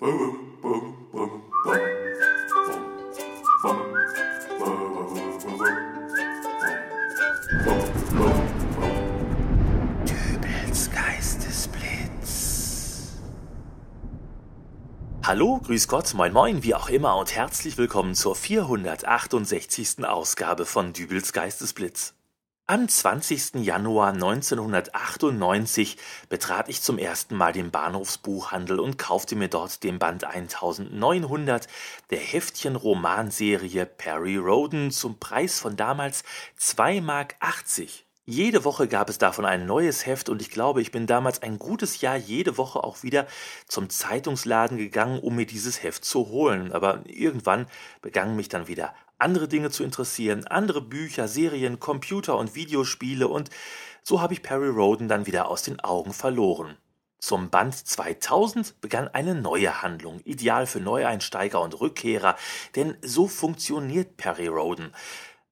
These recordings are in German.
Dübels Geistesblitz. Hallo, grüß Gott, moin moin, wie auch immer und herzlich willkommen zur 468. Ausgabe von Dübels Geistesblitz. Am 20. Januar 1998 betrat ich zum ersten Mal den Bahnhofsbuchhandel und kaufte mir dort den Band 1900 der Heftchen-Romanserie Perry Roden zum Preis von damals 2,80 Mark. Jede Woche gab es davon ein neues Heft und ich glaube, ich bin damals ein gutes Jahr jede Woche auch wieder zum Zeitungsladen gegangen, um mir dieses Heft zu holen. Aber irgendwann begannen mich dann wieder andere Dinge zu interessieren, andere Bücher, Serien, Computer und Videospiele und so habe ich Perry Roden dann wieder aus den Augen verloren. Zum Band 2000 begann eine neue Handlung, ideal für Neueinsteiger und Rückkehrer, denn so funktioniert Perry Roden.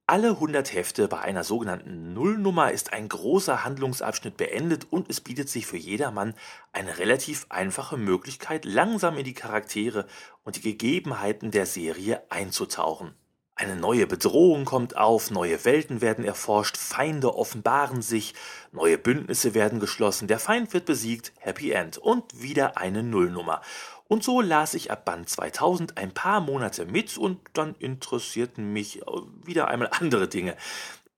Alle 100 Hefte bei einer sogenannten Nullnummer ist ein großer Handlungsabschnitt beendet und es bietet sich für jedermann eine relativ einfache Möglichkeit, langsam in die Charaktere und die Gegebenheiten der Serie einzutauchen. Eine neue Bedrohung kommt auf, neue Welten werden erforscht, Feinde offenbaren sich, neue Bündnisse werden geschlossen, der Feind wird besiegt, Happy End und wieder eine Nullnummer. Und so las ich ab Band 2000 ein paar Monate mit und dann interessierten mich wieder einmal andere Dinge.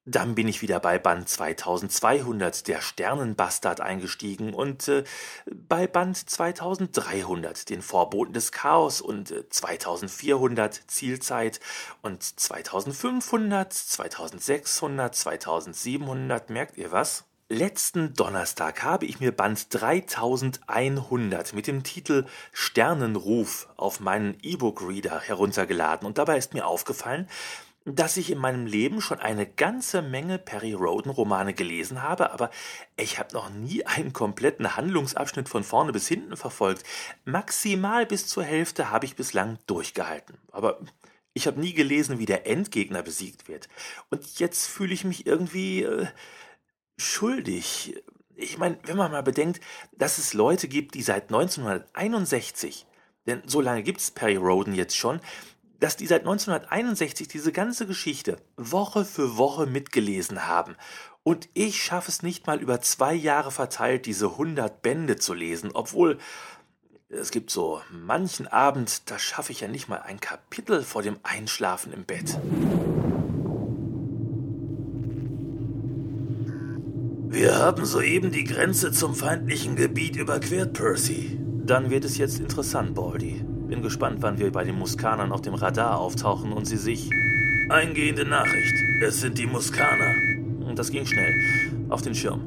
Dann bin ich wieder bei Band 2200, der Sternenbastard, eingestiegen und äh, bei Band 2300, den Vorboten des Chaos und äh, 2400, Zielzeit und 2500, 2600, 2700, merkt ihr was? Letzten Donnerstag habe ich mir Band 3100 mit dem Titel Sternenruf auf meinen E-Book-Reader heruntergeladen und dabei ist mir aufgefallen, dass ich in meinem Leben schon eine ganze Menge Perry Roden Romane gelesen habe, aber ich habe noch nie einen kompletten Handlungsabschnitt von vorne bis hinten verfolgt. Maximal bis zur Hälfte habe ich bislang durchgehalten. Aber ich habe nie gelesen, wie der Endgegner besiegt wird. Und jetzt fühle ich mich irgendwie äh, schuldig. Ich meine, wenn man mal bedenkt, dass es Leute gibt, die seit 1961, denn so lange gibt es Perry Roden jetzt schon, dass die seit 1961 diese ganze Geschichte Woche für Woche mitgelesen haben. Und ich schaffe es nicht mal über zwei Jahre verteilt, diese 100 Bände zu lesen, obwohl es gibt so manchen Abend, da schaffe ich ja nicht mal ein Kapitel vor dem Einschlafen im Bett. Wir haben soeben die Grenze zum feindlichen Gebiet überquert, Percy. Dann wird es jetzt interessant, Baldy. Bin gespannt, wann wir bei den Muskanern auf dem Radar auftauchen und sie sich. Eingehende Nachricht. Es sind die Muskaner. Und das ging schnell. Auf den Schirm.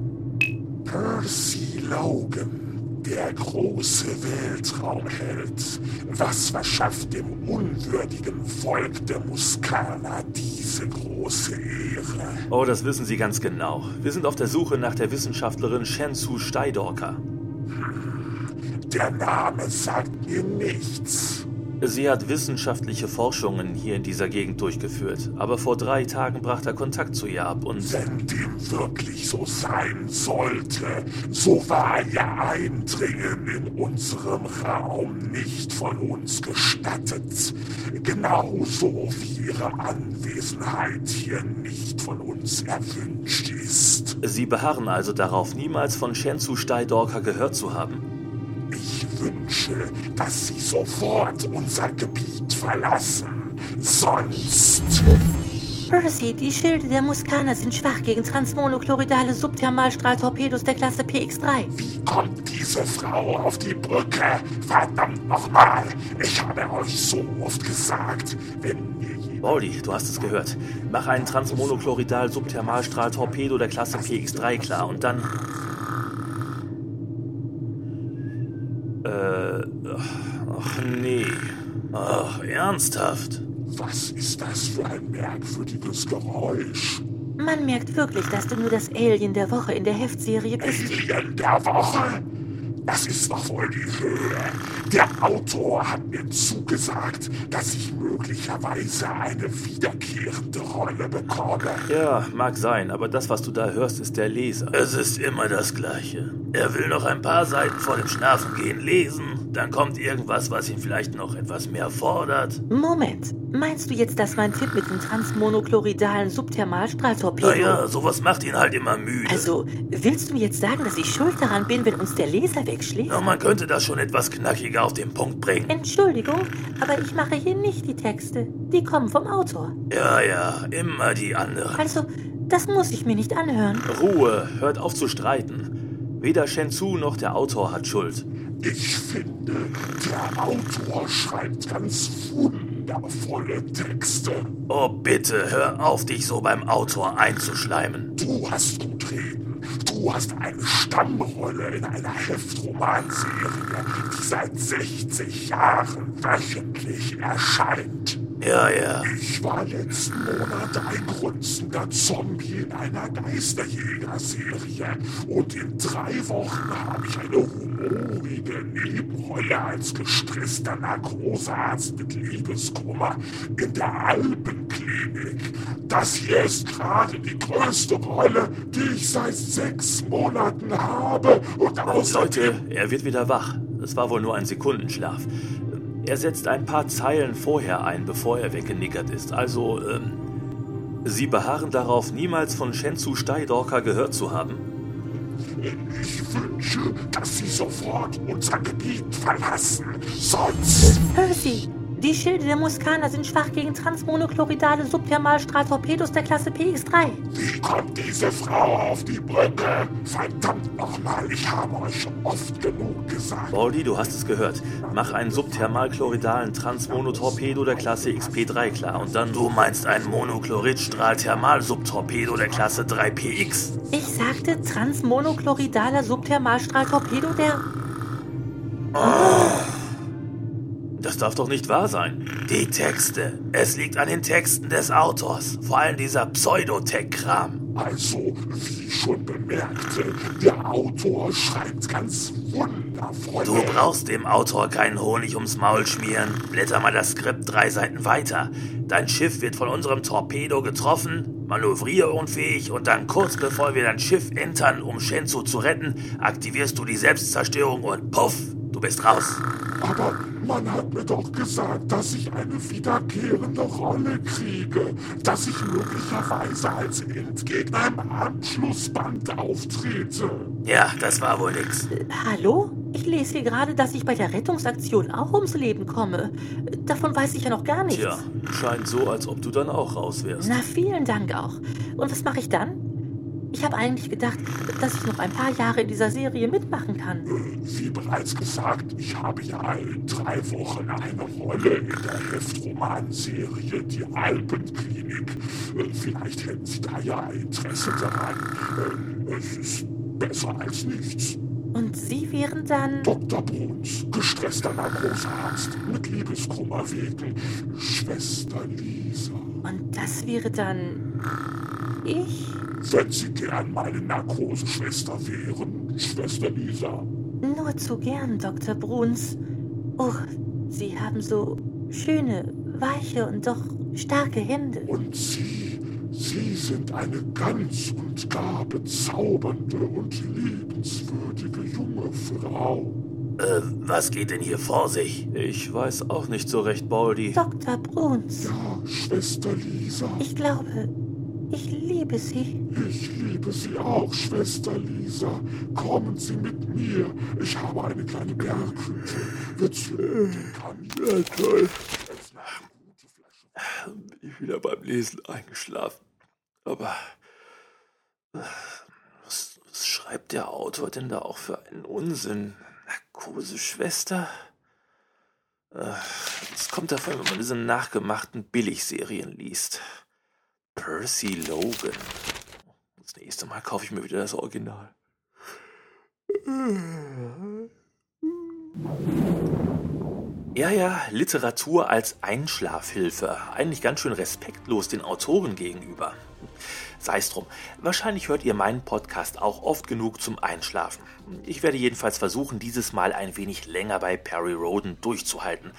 Percy Logan, der große Weltraumheld. Was verschafft dem unwürdigen Volk der Muskaner diese große Ehre? Oh, das wissen Sie ganz genau. Wir sind auf der Suche nach der Wissenschaftlerin Shensu Steidorker. Der Name sagt mir nichts. Sie hat wissenschaftliche Forschungen hier in dieser Gegend durchgeführt, aber vor drei Tagen brach der Kontakt zu ihr ab und... Wenn dem wirklich so sein sollte, so war ihr Eindringen in unserem Raum nicht von uns gestattet. Genauso wie ihre Anwesenheit hier nicht von uns erwünscht ist. Sie beharren also darauf, niemals von Shensu Steidorker gehört zu haben? Ich wünsche, dass Sie sofort unser Gebiet verlassen. Sonst. Percy, die Schilde der Muskaner sind schwach gegen transmonochloridale Subthermalstrahltorpedos der Klasse PX3. Wie kommt diese Frau auf die Brücke? Verdammt nochmal! Ich habe euch so oft gesagt, wenn mir. Baldi, du hast es gehört. Mach einen transmonochloridal Subthermalstrahltorpedo der Klasse PX3 klar und dann. Ach nee. Ach, ernsthaft. Was ist das für ein merkwürdiges Geräusch? Man merkt wirklich, dass du nur das Alien der Woche in der Heftserie bist. Alien der Woche? Das ist doch wohl die Höhe. Der Autor hat mir zugesagt, dass ich möglicherweise eine wiederkehrende Rolle bekomme. Ja, mag sein, aber das, was du da hörst, ist der Leser. Es ist immer das Gleiche. Er will noch ein paar Seiten vor dem Schlafengehen lesen dann kommt irgendwas, was ihn vielleicht noch etwas mehr fordert. Moment, meinst du jetzt, dass mein Tipp mit dem transmonochloridalen Subthermalstrahltorpedo... Naja, sowas macht ihn halt immer müde. Also, willst du mir jetzt sagen, dass ich schuld daran bin, wenn uns der Laser wegschlägt? Ja, man könnte das schon etwas knackiger auf den Punkt bringen. Entschuldigung, aber ich mache hier nicht die Texte. Die kommen vom Autor. Ja, ja, immer die anderen. Also, das muss ich mir nicht anhören. Ruhe, hört auf zu streiten. Weder Shenzhou noch der Autor hat Schuld. Ich finde, der Autor schreibt ganz wundervolle Texte. Oh, bitte, hör auf, dich so beim Autor einzuschleimen. Du hast gut reden. Du hast eine Stammrolle in einer Heftromanserie, die seit 60 Jahren wöchentlich erscheint. Ja, ja. Ich war letzten Monat ein grunzender Zombie in einer Geisterjäger-Serie und in drei Wochen habe ich eine humorige Nebenrolle als gestresster Narkosearzt mit Liebeskummer in der Alpenklinik. Das hier ist gerade die größte Rolle, die ich seit sechs Monaten habe und außerdem... Leute, er wird wieder wach. Das war wohl nur ein Sekundenschlaf. Er setzt ein paar Zeilen vorher ein, bevor er weggenickert ist. Also, ähm, Sie beharren darauf, niemals von Shenzhou Steidorker gehört zu haben? Ich wünsche, dass Sie sofort unser Gebiet verlassen. Sonst... Percy, die Schilde der Muskaner sind schwach gegen transmonochloridale Subthermalstrahltorpedos der Klasse PX3. Wie kommt diese Frau auf die Brücke? Verdammt nochmal, ich habe euch schon oft genug gesagt. Baldi, du hast es gehört. Mach einen subthermalchloridalen Transmonotorpedo der Klasse XP3 klar. Und dann du meinst einen Monochlorid-Strahlthermal-Subtorpedo der Klasse 3PX. Ich sagte transmonochloridaler Subthermalstrahltorpedo der... Das darf doch nicht wahr sein. Die Texte. Es liegt an den Texten des Autors. Vor allem dieser Pseudotech-Kram. Also, wie ich schon bemerkte, der Autor schreibt ganz wundervoll. Du brauchst dem Autor keinen Honig ums Maul schmieren. Blätter mal das Skript drei Seiten weiter. Dein Schiff wird von unserem Torpedo getroffen, manövrierunfähig und dann kurz bevor wir dein Schiff entern, um Shenzhou zu retten, aktivierst du die Selbstzerstörung und puff, du bist raus. Aber man hat mir doch gesagt, dass ich eine wiederkehrende Rolle kriege, dass ich möglicherweise als Endgegner im Anschlussband auftrete. Ja, das war wohl nix. Äh, hallo? Ich lese hier gerade, dass ich bei der Rettungsaktion auch ums Leben komme. Davon weiß ich ja noch gar nichts. Tja, scheint so, als ob du dann auch raus wärst. Na, vielen Dank auch. Und was mache ich dann? Ich habe eigentlich gedacht, dass ich noch ein paar Jahre in dieser Serie mitmachen kann. Wie bereits gesagt, ich habe ja in drei Wochen eine Rolle in der Heftromanserie Die Alpenklinik. Vielleicht hätten Sie da ja Interesse daran. Es ist besser als nichts. Und Sie wären dann... Dr. Bruns, gestresster Narkosearzt, mit Liebeskummer wegen Schwester Lisa. Und das wäre dann... ich? Wenn Sie gern meine Narkoseschwester wären, Schwester Lisa. Nur zu gern, Dr. Bruns. Oh, Sie haben so schöne, weiche und doch starke Hände. Und Sie, Sie sind eine ganz und gar bezaubernde und liebenswürdige junge Frau. Äh, was geht denn hier vor sich? Ich weiß auch nicht so recht, Baldi. Dr. Bruns. Ja, Schwester Lisa. Ich glaube, ich liebe Sie. Ich liebe Sie auch, Schwester Lisa. Kommen Sie mit mir. Ich habe eine kleine Berghütte. Wir zünden den Kamin. Ja, toll. Bin ich wieder beim Lesen eingeschlafen. Aber was, was schreibt der Autor denn da auch für einen Unsinn? Narkoseschwester? Das kommt davon, wenn man diese nachgemachten Billigserien liest. Percy Logan. Das nächste Mal kaufe ich mir wieder das Original. Ja, ja, Literatur als Einschlafhilfe. Eigentlich ganz schön respektlos den Autoren gegenüber. Sei's drum. Wahrscheinlich hört ihr meinen Podcast auch oft genug zum Einschlafen. Ich werde jedenfalls versuchen, dieses Mal ein wenig länger bei Perry Roden durchzuhalten.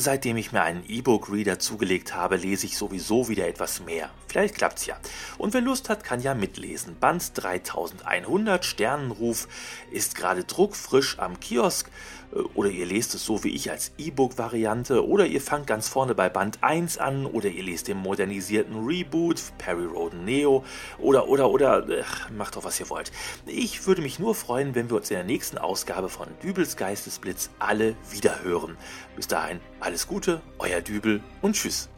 Seitdem ich mir einen E-Book-Reader zugelegt habe, lese ich sowieso wieder etwas mehr. Vielleicht klappt's ja. Und wer Lust hat, kann ja mitlesen. Band 3100 Sternenruf ist gerade druckfrisch am Kiosk. Äh, oder ihr lest es so wie ich als E-Book-Variante. Oder ihr fangt ganz vorne bei Band 1 an. Oder ihr lest den modernisierten Reboot, Perry Roden Neo. Oder, oder, oder, ach, macht doch was ihr wollt. Ich würde mich nur freuen, wenn wir uns in der nächsten Ausgabe von Dübels Geistesblitz alle wieder hören. Bis dahin, alles Gute, euer Dübel und tschüss.